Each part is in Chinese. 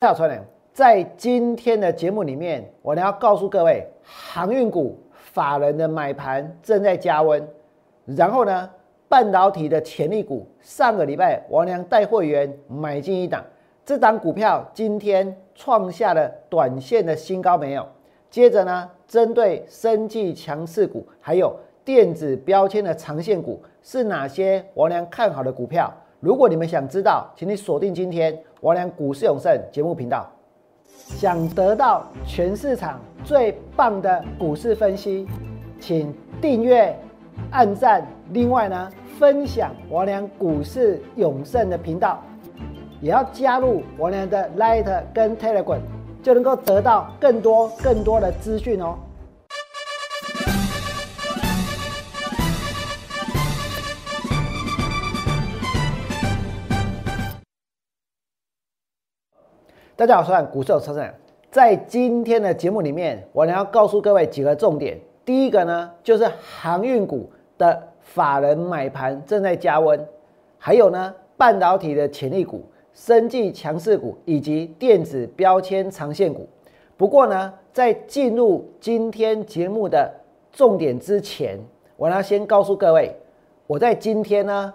大家好，在今天的节目里面，我呢要告诉各位，航运股法人的买盘正在加温。然后呢，半导体的潜力股，上个礼拜王良带会员买进一档，这档股票今天创下了短线的新高，没有？接着呢，针对生技强势股，还有电子标签的长线股，是哪些王良看好的股票？如果你们想知道，请你锁定今天王良股市永胜节目频道。想得到全市场最棒的股市分析，请订阅、按赞。另外呢，分享王良股市永胜的频道，也要加入王良的 Light 跟 Telegram，就能够得到更多更多的资讯哦。大家好，我是股市有车神。在今天的节目里面，我呢要告诉各位几个重点。第一个呢，就是航运股的法人买盘正在加温，还有呢，半导体的潜力股、生技强势股以及电子标签长线股。不过呢，在进入今天节目的重点之前，我要先告诉各位，我在今天呢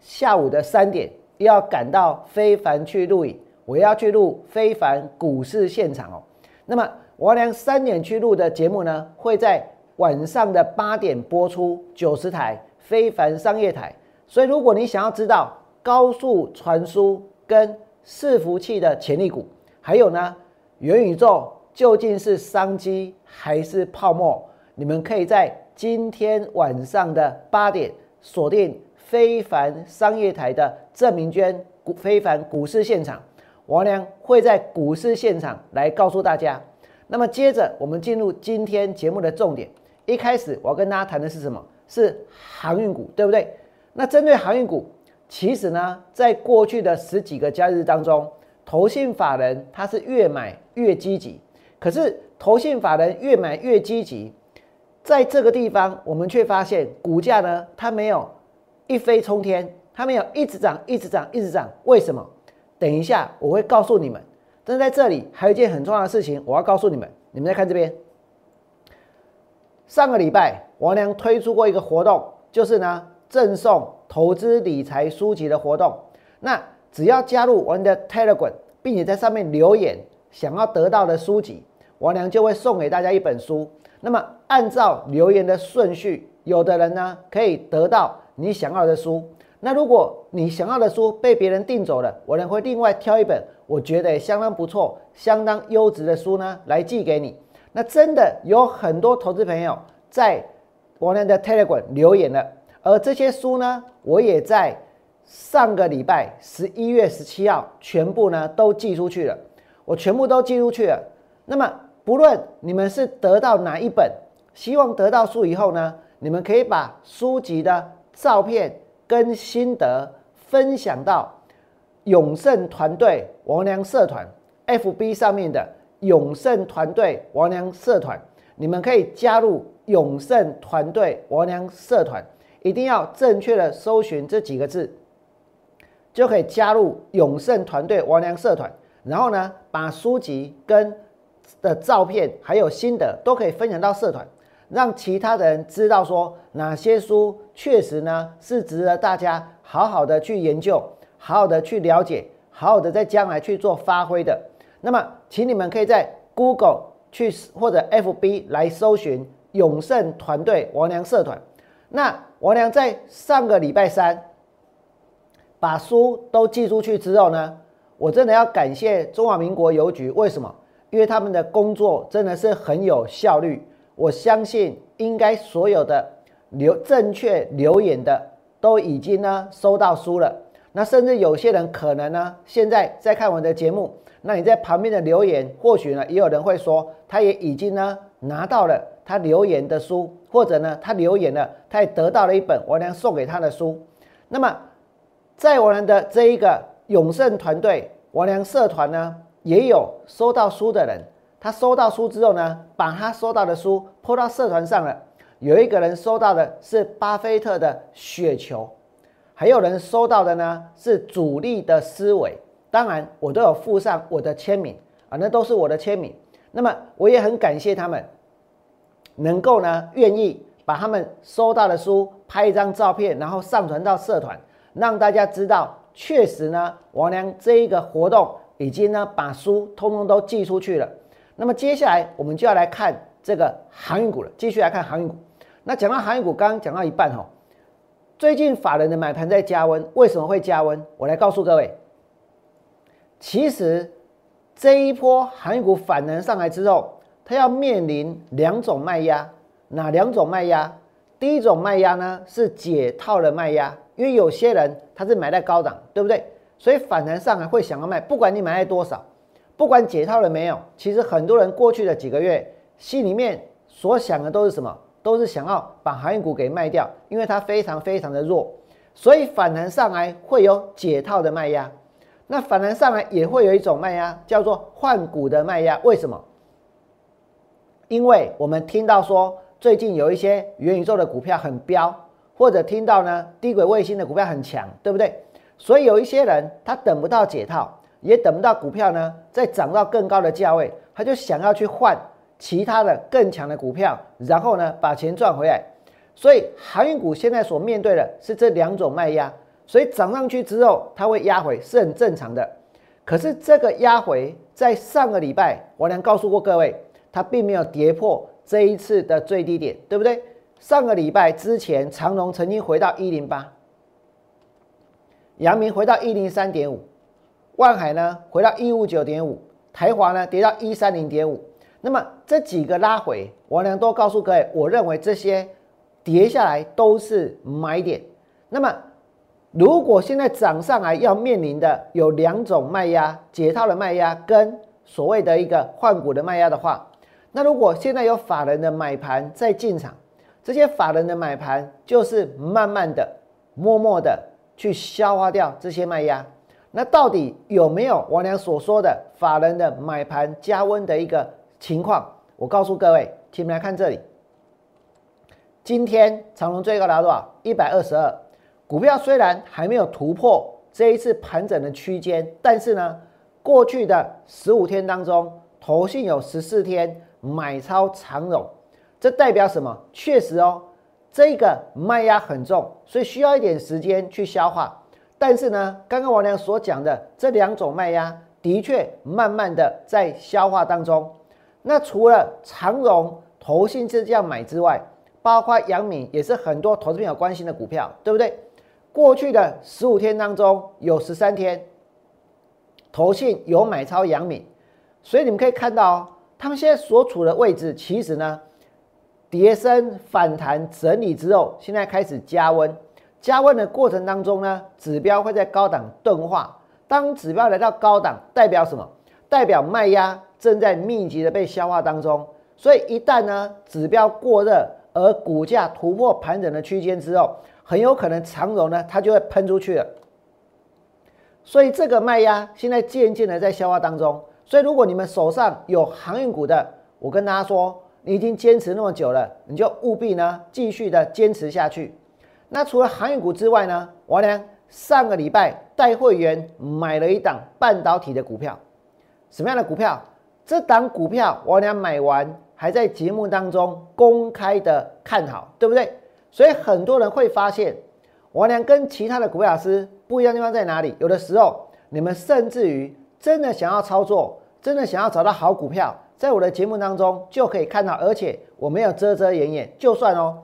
下午的三点要赶到非凡去录影。我要去录非凡股市现场哦。那么王良三点去录的节目呢，会在晚上的八点播出九十台非凡商业台。所以如果你想要知道高速传输跟伺服器的潜力股，还有呢元宇宙究竟是商机还是泡沫，你们可以在今天晚上的八点锁定非凡商业台的郑明娟股非凡股市现场。王良会在股市现场来告诉大家。那么接着我们进入今天节目的重点。一开始我要跟大家谈的是什么？是航运股，对不对？那针对航运股，其实呢，在过去的十几个交易日当中，投信法人他是越买越积极。可是投信法人越买越积极，在这个地方我们却发现股价呢，它没有一飞冲天，它没有一直涨、一直涨、一直涨。为什么？等一下，我会告诉你们。但是在这里还有一件很重要的事情，我要告诉你们。你们再看这边，上个礼拜王良推出过一个活动，就是呢赠送投资理财书籍的活动。那只要加入我们的 Telegram，并且在上面留言想要得到的书籍，王良就会送给大家一本书。那么按照留言的顺序，有的人呢可以得到你想要的书。那如果你想要的书被别人订走了，我呢会另外挑一本我觉得相当不错、相当优质的书呢来寄给你。那真的有很多投资朋友在我的 Telegram 留言了，而这些书呢，我也在上个礼拜十一月十七号全部呢都寄出去了，我全部都寄出去了。那么不论你们是得到哪一本，希望得到书以后呢，你们可以把书籍的照片。跟心得分享到永盛团队王良社团 FB 上面的永盛团队王良社团，你们可以加入永盛团队王良社团，一定要正确的搜寻这几个字，就可以加入永盛团队王良社团。然后呢，把书籍跟的照片还有心得都可以分享到社团。让其他的人知道说哪些书确实呢是值得大家好好的去研究，好好的去了解，好好的在将来去做发挥的。那么，请你们可以在 Google 去或者 FB 来搜寻永盛团队王良社团。那王良在上个礼拜三把书都寄出去之后呢，我真的要感谢中华民国邮局。为什么？因为他们的工作真的是很有效率。我相信应该所有的留正确留言的都已经呢收到书了。那甚至有些人可能呢现在在看我的节目，那你在旁边的留言，或许呢也有人会说，他也已经呢拿到了他留言的书，或者呢他留言了，他也得到了一本我娘送给他的书。那么在我们的这一个永盛团队王良社团呢，也有收到书的人。他收到书之后呢，把他收到的书泼到社团上了。有一个人收到的是巴菲特的雪球，还有人收到的呢是主力的思维。当然我都有附上我的签名啊，那都是我的签名。那么我也很感谢他们，能够呢愿意把他们收到的书拍一张照片，然后上传到社团，让大家知道，确实呢王良这一个活动已经呢把书通通都寄出去了。那么接下来我们就要来看这个航运股了，继续来看航运股。那讲到航运股，刚刚讲到一半哈，最近法人的买盘在加温，为什么会加温？我来告诉各位，其实。这一波航运股反弹上来之后，它要面临两种卖压，哪两种卖压？第一种卖压呢是解套的卖压，因为有些人他是买在高档，对不对？所以反弹上来会想要卖，不管你买在多少，不管解套了没有，其实很多人过去的几个月心里面所想的都是什么？都是想要把航运股给卖掉，因为它非常非常的弱，所以反弹上来会有解套的卖压。那反弹上来也会有一种卖压，叫做换股的卖压。为什么？因为我们听到说最近有一些元宇宙的股票很飙，或者听到呢低轨卫星的股票很强，对不对？所以有一些人他等不到解套，也等不到股票呢再涨到更高的价位，他就想要去换其他的更强的股票，然后呢把钱赚回来。所以航运股现在所面对的是这两种卖压。所以涨上去之后，它会压回是很正常的。可是这个压回在上个礼拜，我良告诉过各位，它并没有跌破这一次的最低点，对不对？上个礼拜之前，长隆曾经回到一零八，阳明回到一零三点五，万海呢回到一五九点五，台华呢跌到一三零点五。那么这几个拉回，我良都告诉各位，我认为这些跌下来都是买点。那么如果现在涨上来要面临的有两种卖压，解套的卖压跟所谓的一个换股的卖压的话，那如果现在有法人的买盘在进场，这些法人的买盘就是慢慢的、默默的去消化掉这些卖压。那到底有没有王良所说的法人的买盘加温的一个情况？我告诉各位，请你们来看这里，今天长隆最高达多少？一百二十二。股票虽然还没有突破这一次盘整的区间，但是呢，过去的十五天当中，投信有十四天买超长融，这代表什么？确实哦，这个卖压很重，所以需要一点时间去消化。但是呢，刚刚王良所讲的这两种卖压，的确慢慢的在消化当中。那除了长荣投信是这样买之外，包括阳敏也是很多投资朋友关心的股票，对不对？过去的十五天当中，有十三天，投信有买超阳敏，所以你们可以看到，他们现在所处的位置，其实呢，跌升反弹整理之后，现在开始加温。加温的过程当中呢，指标会在高档钝化。当指标来到高档，代表什么？代表卖压正在密集的被消化当中。所以一旦呢，指标过热，而股价突破盘整的区间之后，很有可能长融呢，它就会喷出去了。所以这个卖压现在渐渐的在消化当中。所以如果你们手上有航运股的，我跟大家说，你已经坚持那么久了，你就务必呢继续的坚持下去。那除了航运股之外呢，王良上个礼拜带会员买了一档半导体的股票，什么样的股票？这档股票王良买完还在节目当中公开的看好，对不对？所以很多人会发现，王良跟其他的股票老师不一样的地方在哪里？有的时候，你们甚至于真的想要操作，真的想要找到好股票，在我的节目当中就可以看到，而且我没有遮遮掩掩。就算哦，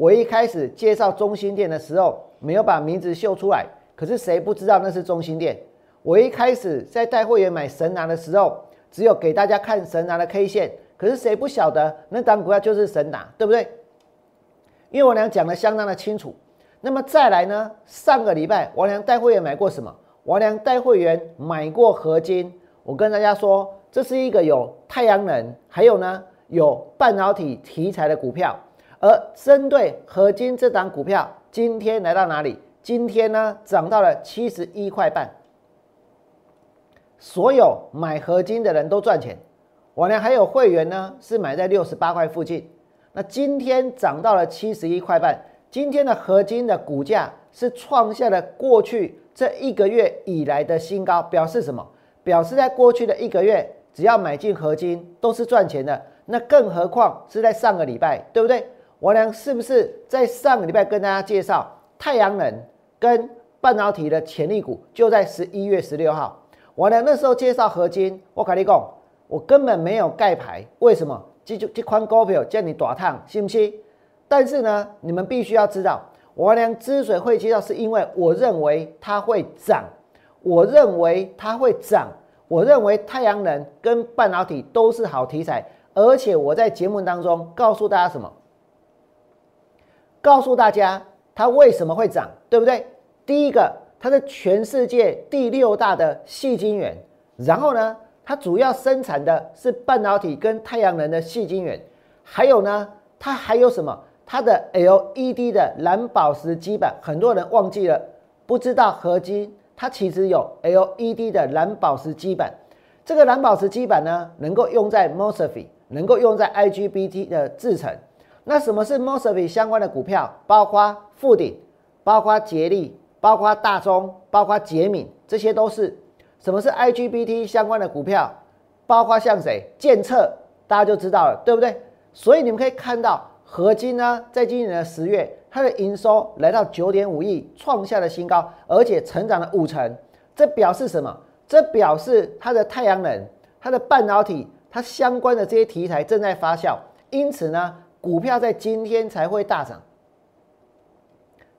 我一开始介绍中心店的时候没有把名字秀出来，可是谁不知道那是中心店？我一开始在带会员买神拿的时候，只有给大家看神拿的 K 线，可是谁不晓得那档股票就是神拿，对不对？因为我俩讲的相当的清楚，那么再来呢？上个礼拜王良带会员买过什么？王良带会员买过合金。我跟大家说，这是一个有太阳能，还有呢有半导体题材的股票。而针对合金这档股票，今天来到哪里？今天呢涨到了七十一块半。所有买合金的人都赚钱。我呢还有会员呢，是买在六十八块附近。那今天涨到了七十一块半，今天的合金的股价是创下了过去这一个月以来的新高，表示什么？表示在过去的一个月，只要买进合金都是赚钱的。那更何况是在上个礼拜，对不对？王良是不是在上个礼拜跟大家介绍太阳能跟半导体的潜力股？就在十一月十六号，王良那时候介绍合金，我跟你讲，我根本没有盖牌，为什么？这就这款股票叫你短烫，信不信？但是呢，你们必须要知道，王良之所以会介绍，是因为我认为它会涨，我认为它会涨，我认为太阳能跟半导体都是好题材。而且我在节目当中告诉大家什么？告诉大家它为什么会涨，对不对？第一个，它是全世界第六大的细晶圆，然后呢，它主要生产的是半导体跟太阳能的细晶圆，还有呢，它还有什么？它的 LED 的蓝宝石基板，很多人忘记了，不知道合金它其实有 LED 的蓝宝石基板，这个蓝宝石基板呢，能够用在 Mosfet。能够用在 IGBT 的制程，那什么是 Mosfet 相关的股票？包括富鼎，包括捷力，包括大中，包括捷敏，这些都是。什么是 IGBT 相关的股票？包括像谁？建策，大家就知道了，对不对？所以你们可以看到，合金呢，在今年的十月，它的营收来到九点五亿，创下了新高，而且成长了五成。这表示什么？这表示它的太阳能，它的半导体。它相关的这些题材正在发酵，因此呢，股票在今天才会大涨，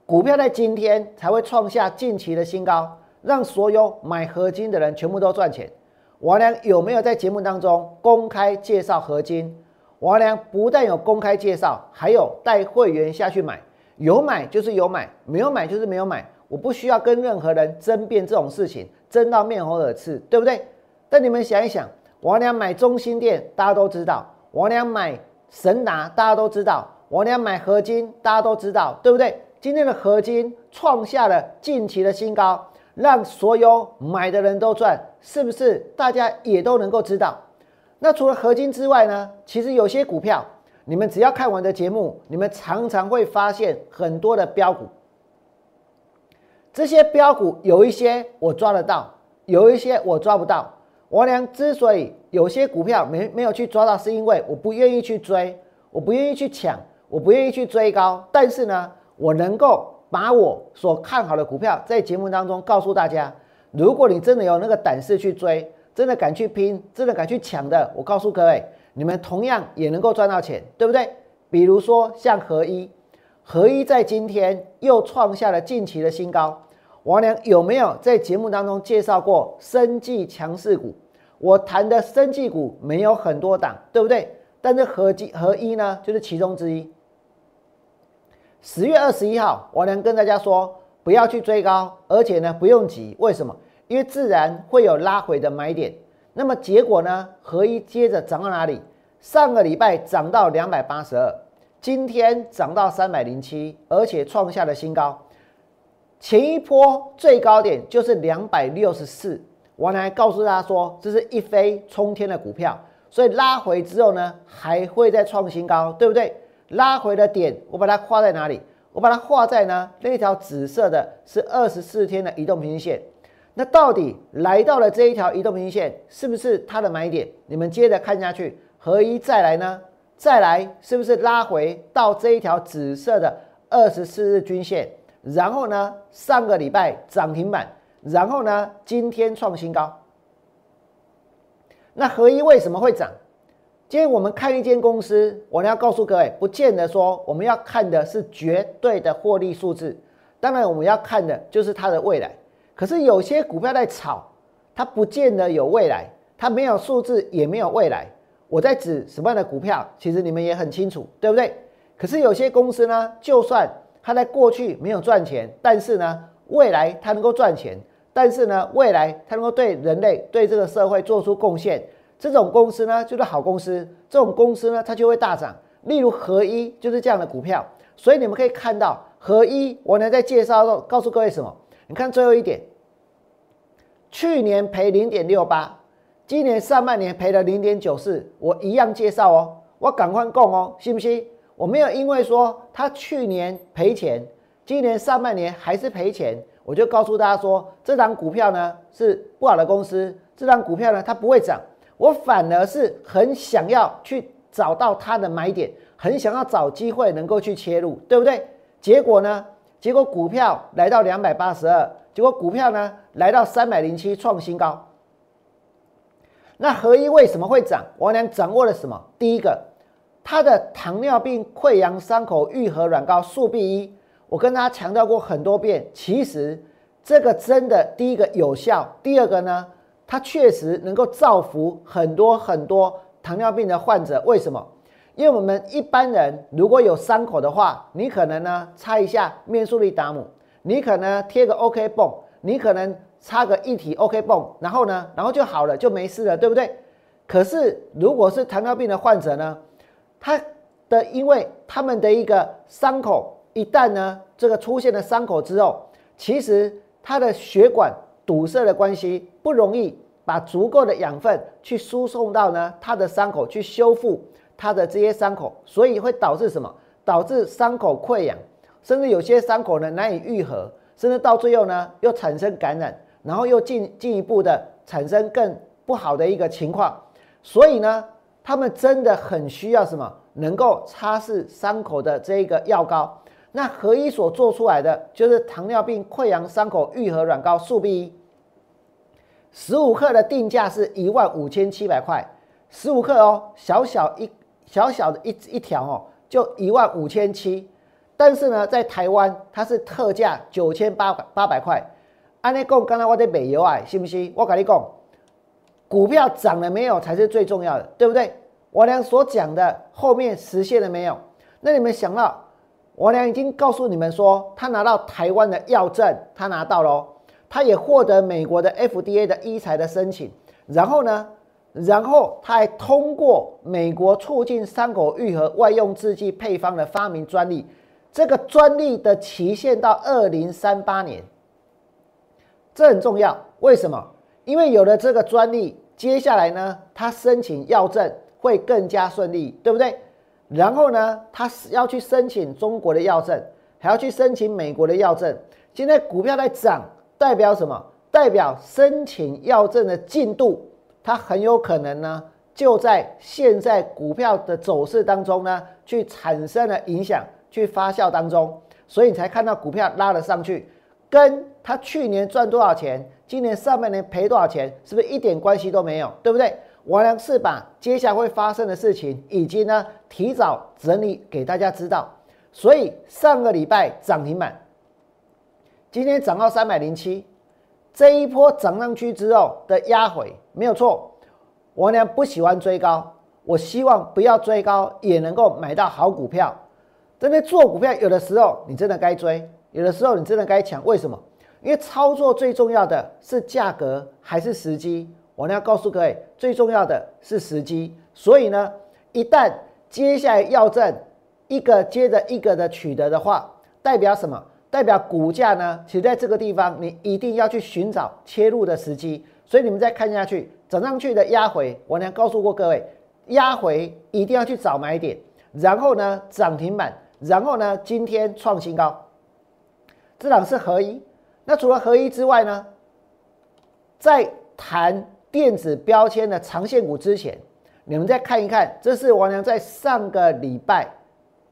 股票在今天才会创下近期的新高，让所有买合金的人全部都赚钱。王良有没有在节目当中公开介绍合金？王良不但有公开介绍，还有带会员下去买，有买就是有买，没有买就是没有买，我不需要跟任何人争辩这种事情，争到面红耳赤，对不对？但你们想一想。王良买中心店，大家都知道；王良买神达，大家都知道；王良买合金，大家都知道，对不对？今天的合金创下了近期的新高，让所有买的人都赚，是不是？大家也都能够知道。那除了合金之外呢？其实有些股票，你们只要看完的节目，你们常常会发现很多的标股。这些标股有一些我抓得到，有一些我抓不到。王良之所以有些股票没没有去抓到，是因为我不愿意去追，我不愿意去抢，我不愿意去追高。但是呢，我能够把我所看好的股票在节目当中告诉大家。如果你真的有那个胆识去追，真的敢去拼，真的敢去抢的，我告诉各位，你们同样也能够赚到钱，对不对？比如说像合一，合一在今天又创下了近期的新高。王良有没有在节目当中介绍过生技强势股？我谈的生技股没有很多档，对不对？但是合基合一呢，就是其中之一。十月二十一号，我能跟大家说，不要去追高，而且呢不用急。为什么？因为自然会有拉回的买点。那么结果呢？合一接着涨到哪里？上个礼拜涨到两百八十二，今天涨到三百零七，而且创下了新高。前一波最高点就是两百六十四。我来告诉大家说，这是一飞冲天的股票，所以拉回之后呢，还会再创新高，对不对？拉回的点，我把它画在哪里？我把它画在呢那条紫色的，是二十四天的移动平均线。那到底来到了这一条移动平均线，是不是它的买点？你们接着看下去，合一再来呢？再来是不是拉回到这一条紫色的二十四日均线？然后呢，上个礼拜涨停板。然后呢？今天创新高。那合一为什么会涨？今天我们看一间公司，我要告诉各位，不见得说我们要看的是绝对的获利数字，当然我们要看的就是它的未来。可是有些股票在炒，它不见得有未来，它没有数字也没有未来。我在指什么样的股票？其实你们也很清楚，对不对？可是有些公司呢，就算它在过去没有赚钱，但是呢，未来它能够赚钱。但是呢，未来它能够对人类、对这个社会做出贡献，这种公司呢就是好公司。这种公司呢，它就会大涨。例如合一就是这样的股票。所以你们可以看到，合一我呢在介绍告诉各位什么？你看最后一点，去年赔零点六八，今年上半年赔了零点九四，我一样介绍哦，我赶快供哦，信不信？我没有因为说他去年赔钱，今年上半年还是赔钱。我就告诉大家说，这张股票呢是不好的公司，这张股票呢它不会涨，我反而是很想要去找到它的买点，很想要找机会能够去切入，对不对？结果呢？结果股票来到两百八十二，结果股票呢来到三百零七创新高。那合一为什么会涨？王良掌握了什么？第一个，它的糖尿病溃疡伤口愈合软膏速必一，我跟大家强调过很多遍，其实这个真的第一个有效，第二个呢，它确实能够造福很多很多糖尿病的患者。为什么？因为我们一般人如果有伤口的话，你可能呢擦一下面素力达姆，你可能贴个 OK 泵，你可能。擦个一体 OK 泵，然后呢，然后就好了，就没事了，对不对？可是如果是糖尿病的患者呢，他的因为他们的一个伤口一旦呢这个出现了伤口之后，其实他的血管堵塞的关系不容易把足够的养分去输送到呢他的伤口去修复他的这些伤口，所以会导致什么？导致伤口溃疡，甚至有些伤口呢难以愈合，甚至到最后呢又产生感染。然后又进进一步的产生更不好的一个情况，所以呢，他们真的很需要什么能够擦拭伤口的这个药膏。那合一所做出来的就是糖尿病溃疡伤口愈合软膏速必一，十五克的定价是一万五千七百块，十五克哦，小小一小小的一一条哦，就一万五千七，但是呢，在台湾它是特价九千八百八百块。安尼讲，刚才我在美油啊，信不信？我跟你讲，股票涨了没有才是最重要的，对不对？我俩所讲的后面实现了没有？那你们想到，我俩已经告诉你们说，他拿到台湾的药证，他拿到了，他也获得美国的 FDA 的医材的申请，然后呢，然后他还通过美国促进伤口愈合外用制剂配方的发明专利，这个专利的期限到二零三八年。这很重要，为什么？因为有了这个专利，接下来呢，他申请药证会更加顺利，对不对？然后呢，他要去申请中国的药证，还要去申请美国的药证。现在股票在涨，代表什么？代表申请药证的进度，它很有可能呢，就在现在股票的走势当中呢，去产生了影响，去发酵当中，所以你才看到股票拉了上去。跟他去年赚多少钱，今年上半年赔多少钱，是不是一点关系都没有？对不对？王良是把接下来会发生的事情，以及呢提早整理给大家知道。所以上个礼拜涨停板，今天涨到三百零七，这一波涨上去之后的压回没有错。我呢不喜欢追高，我希望不要追高也能够买到好股票。真的做股票，有的时候你真的该追。有的时候你真的该抢，为什么？因为操作最重要的是价格还是时机？我呢要告诉各位，最重要的是时机。所以呢，一旦接下来要证一个接着一个的取得的话，代表什么？代表股价呢？其实在这个地方，你一定要去寻找切入的时机。所以你们再看下去，涨上去的压回，我呢告诉过各位，压回一定要去找买点。然后呢，涨停板，然后呢，今天创新高。这档是合一，那除了合一之外呢，在谈电子标签的长线股之前，你们再看一看，这是王良在上个礼拜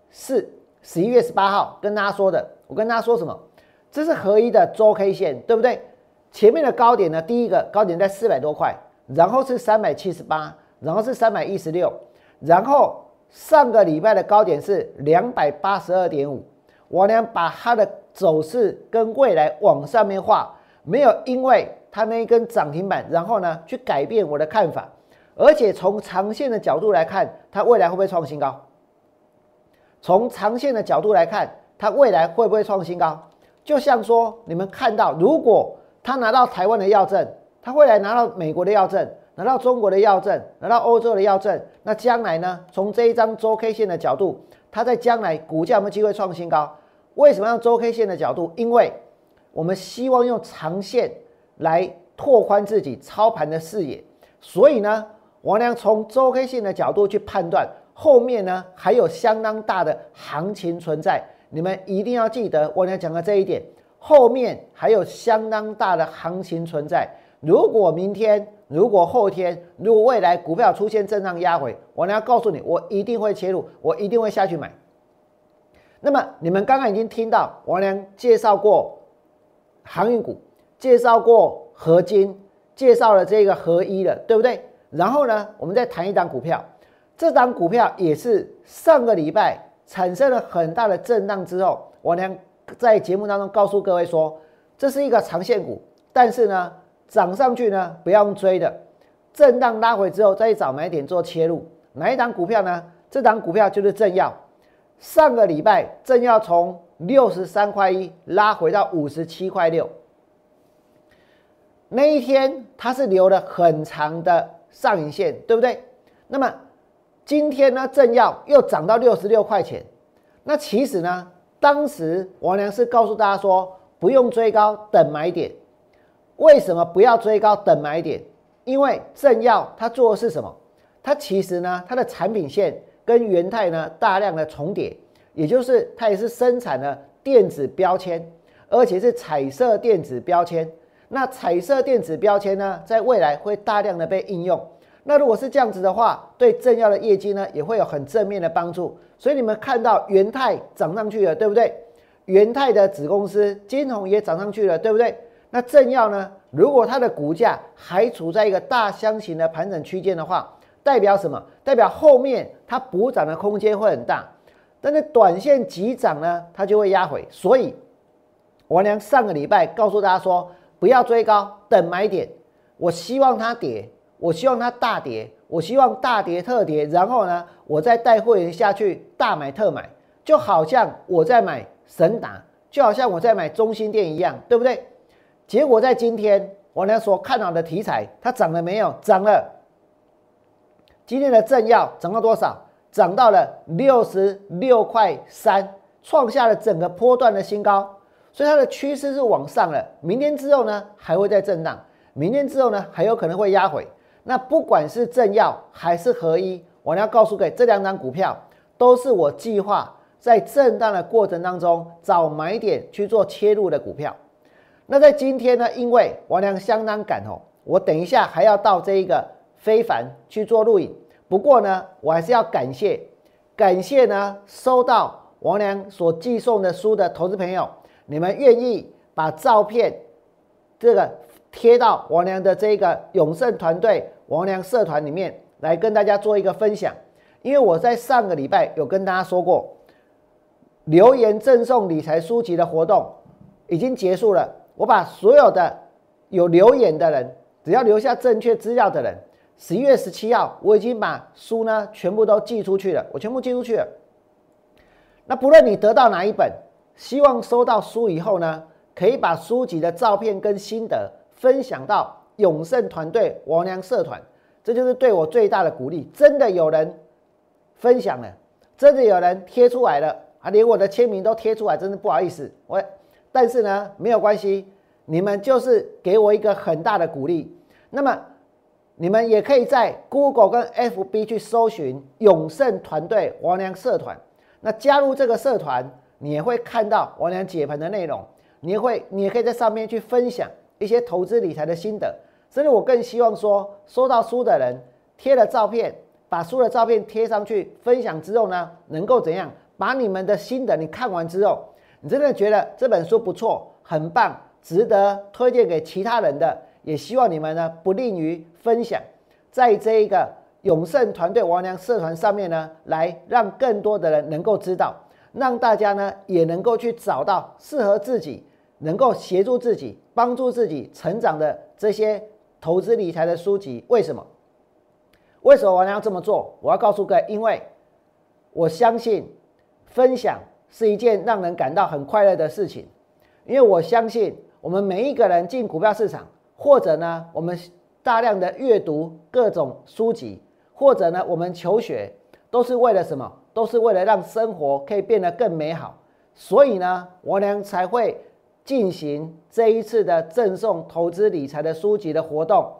四十一月十八号跟大家说的。我跟大家说什么？这是合一的周 K 线，对不对？前面的高点呢，第一个高点在四百多块，然后是三百七十八，然后是三百一十六，然后上个礼拜的高点是两百八十二点五。王良把它的走势跟未来往上面画，没有因为它那一根涨停板，然后呢去改变我的看法，而且从长线的角度来看，它未来会不会创新高？从长线的角度来看，它未来会不会创新高？就像说你们看到，如果他拿到台湾的药证，他未来拿到美国的药证，拿到中国的药证，拿到欧洲的药证，那将来呢？从这一张周 K 线的角度，它在将来股价有没有机会创新高？为什么用周 K 线的角度？因为我们希望用长线来拓宽自己操盘的视野，所以呢，王良从周 K 线的角度去判断后面呢还有相当大的行情存在。你们一定要记得王良讲的这一点，后面还有相当大的行情存在。如果明天、如果后天、如果未来股票出现震荡压回，我呢要告诉你，我一定会切入，我一定会下去买。那么你们刚刚已经听到王良介绍过航运股，介绍过合金，介绍了这个合一了，对不对？然后呢，我们再谈一档股票，这档股票也是上个礼拜产生了很大的震荡之后，王良在节目当中告诉各位说，这是一个长线股，但是呢。涨上去呢，不要用追的，震荡拉回之后再去找买点做切入。哪一档股票呢？这档股票就是正要。上个礼拜正要从六十三块一拉回到五十七块六，那一天它是留了很长的上影线，对不对？那么今天呢，正要又涨到六十六块钱。那其实呢，当时王良是告诉大家说，不用追高，等买点。为什么不要追高等买点？因为正要它做的是什么？它其实呢，它的产品线跟元泰呢大量的重叠，也就是它也是生产了电子标签，而且是彩色电子标签。那彩色电子标签呢，在未来会大量的被应用。那如果是这样子的话，对正要的业绩呢，也会有很正面的帮助。所以你们看到元泰涨上去了，对不对？元泰的子公司金鸿也涨上去了，对不对？那正要呢？如果它的股价还处在一个大箱型的盘整区间的话，代表什么？代表后面它补涨的空间会很大。但是短线急涨呢，它就会压回。所以王良上个礼拜告诉大家说，不要追高，等买点。我希望它跌，我希望它大跌，我希望大跌特跌，然后呢，我再带会员下去大买特买，就好像我在买神达，就好像我在买中心店一样，对不对？结果在今天，我呢所看好的题材，它涨了没有？涨了。今天的正要涨到多少？涨到了六十六块三，创下了整个波段的新高。所以它的趋势是往上了。明天之后呢，还会再震荡。明天之后呢，还有可能会压回。那不管是正要还是合一，我要告诉给，这两张股票都是我计划在震荡的过程当中找买点去做切入的股票。那在今天呢，因为王良相当赶哦，我等一下还要到这一个非凡去做录影。不过呢，我还是要感谢，感谢呢收到王良所寄送的书的投资朋友，你们愿意把照片这个贴到王良的这个永盛团队王良社团里面来跟大家做一个分享。因为我在上个礼拜有跟大家说过，留言赠送理财书籍的活动已经结束了。我把所有的有留言的人，只要留下正确资料的人，十一月十七号我已经把书呢全部都寄出去了，我全部寄出去了。那不论你得到哪一本，希望收到书以后呢，可以把书籍的照片跟心得分享到永盛团队王良社团，这就是对我最大的鼓励。真的有人分享了，真的有人贴出来了啊，连我的签名都贴出来，真的不好意思，我。但是呢，没有关系，你们就是给我一个很大的鼓励。那么，你们也可以在 Google 跟 FB 去搜寻永盛团队王良社团。那加入这个社团，你也会看到王良解盘的内容，你也会，你也可以在上面去分享一些投资理财的心得。甚至，我更希望说，收到书的人贴了照片，把书的照片贴上去分享之后呢，能够怎样？把你们的心得你看完之后。你真的觉得这本书不错，很棒，值得推荐给其他人的，也希望你们呢不吝于分享，在这一个永盛团队王良社团上面呢，来让更多的人能够知道，让大家呢也能够去找到适合自己、能够协助自己、帮助自己成长的这些投资理财的书籍。为什么？为什么我要这么做？我要告诉各位，因为我相信分享。是一件让人感到很快乐的事情，因为我相信我们每一个人进股票市场，或者呢，我们大量的阅读各种书籍，或者呢，我们求学，都是为了什么？都是为了让生活可以变得更美好。所以呢，我俩才会进行这一次的赠送投资理财的书籍的活动。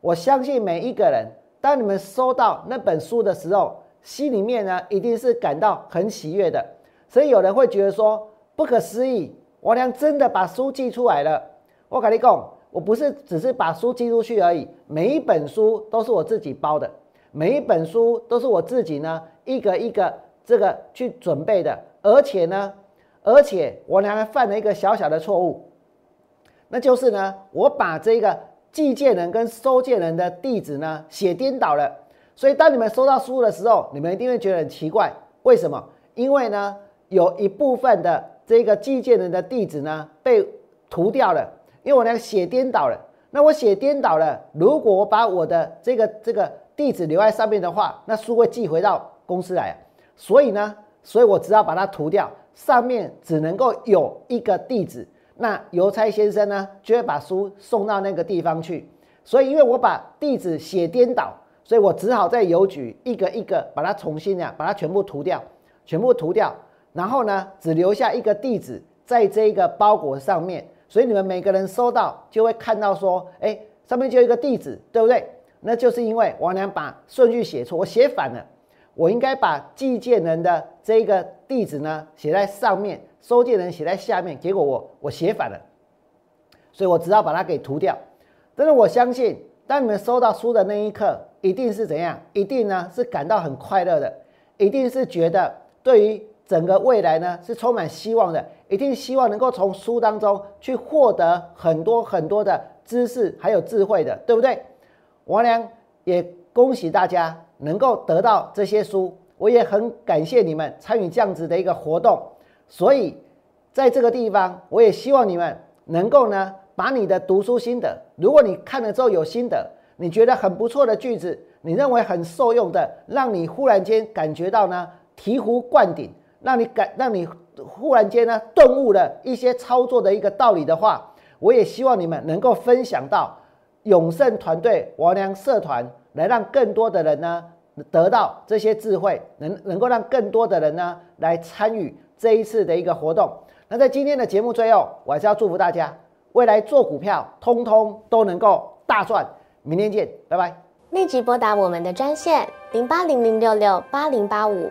我相信每一个人，当你们收到那本书的时候，心里面呢，一定是感到很喜悦的。所以有人会觉得说不可思议，王良真的把书寄出来了。我跟你讲，我不是只是把书寄出去而已，每一本书都是我自己包的，每一本书都是我自己呢一个一个这个去准备的，而且呢，而且我呢还犯了一个小小的错误，那就是呢，我把这个寄件人跟收件人的地址呢写颠倒了。所以当你们收到书的时候，你们一定会觉得很奇怪，为什么？因为呢，有一部分的这个寄件人的地址呢被涂掉了，因为我呢写颠倒了。那我写颠倒了，如果我把我的这个这个地址留在上面的话，那书会寄回到公司来啊。所以呢，所以我只好把它涂掉，上面只能够有一个地址。那邮差先生呢就会把书送到那个地方去。所以因为我把地址写颠倒。所以我只好在邮局一个一个把它重新呀，把它全部涂掉，全部涂掉，然后呢，只留下一个地址在这一个包裹上面。所以你们每个人收到就会看到说，哎，上面就一个地址，对不对？那就是因为王良把顺序写错，我写反了。我应该把寄件人的这个地址呢写在上面，收件人写在下面，结果我我写反了，所以我只好把它给涂掉。但是我相信，当你们收到书的那一刻。一定是怎样？一定呢是感到很快乐的，一定是觉得对于整个未来呢是充满希望的，一定希望能够从书当中去获得很多很多的知识还有智慧的，对不对？王良也恭喜大家能够得到这些书，我也很感谢你们参与这样子的一个活动，所以在这个地方，我也希望你们能够呢把你的读书心得，如果你看了之后有心得。你觉得很不错的句子，你认为很受用的，让你忽然间感觉到呢醍醐灌顶，让你感让你忽然间呢顿悟了一些操作的一个道理的话，我也希望你们能够分享到永盛团队王良社团，来让更多的人呢得到这些智慧，能能够让更多的人呢来参与这一次的一个活动。那在今天的节目最后，我还是要祝福大家，未来做股票通通都能够大赚。明天见，拜拜。立即拨打我们的专线零八零零六六八零八五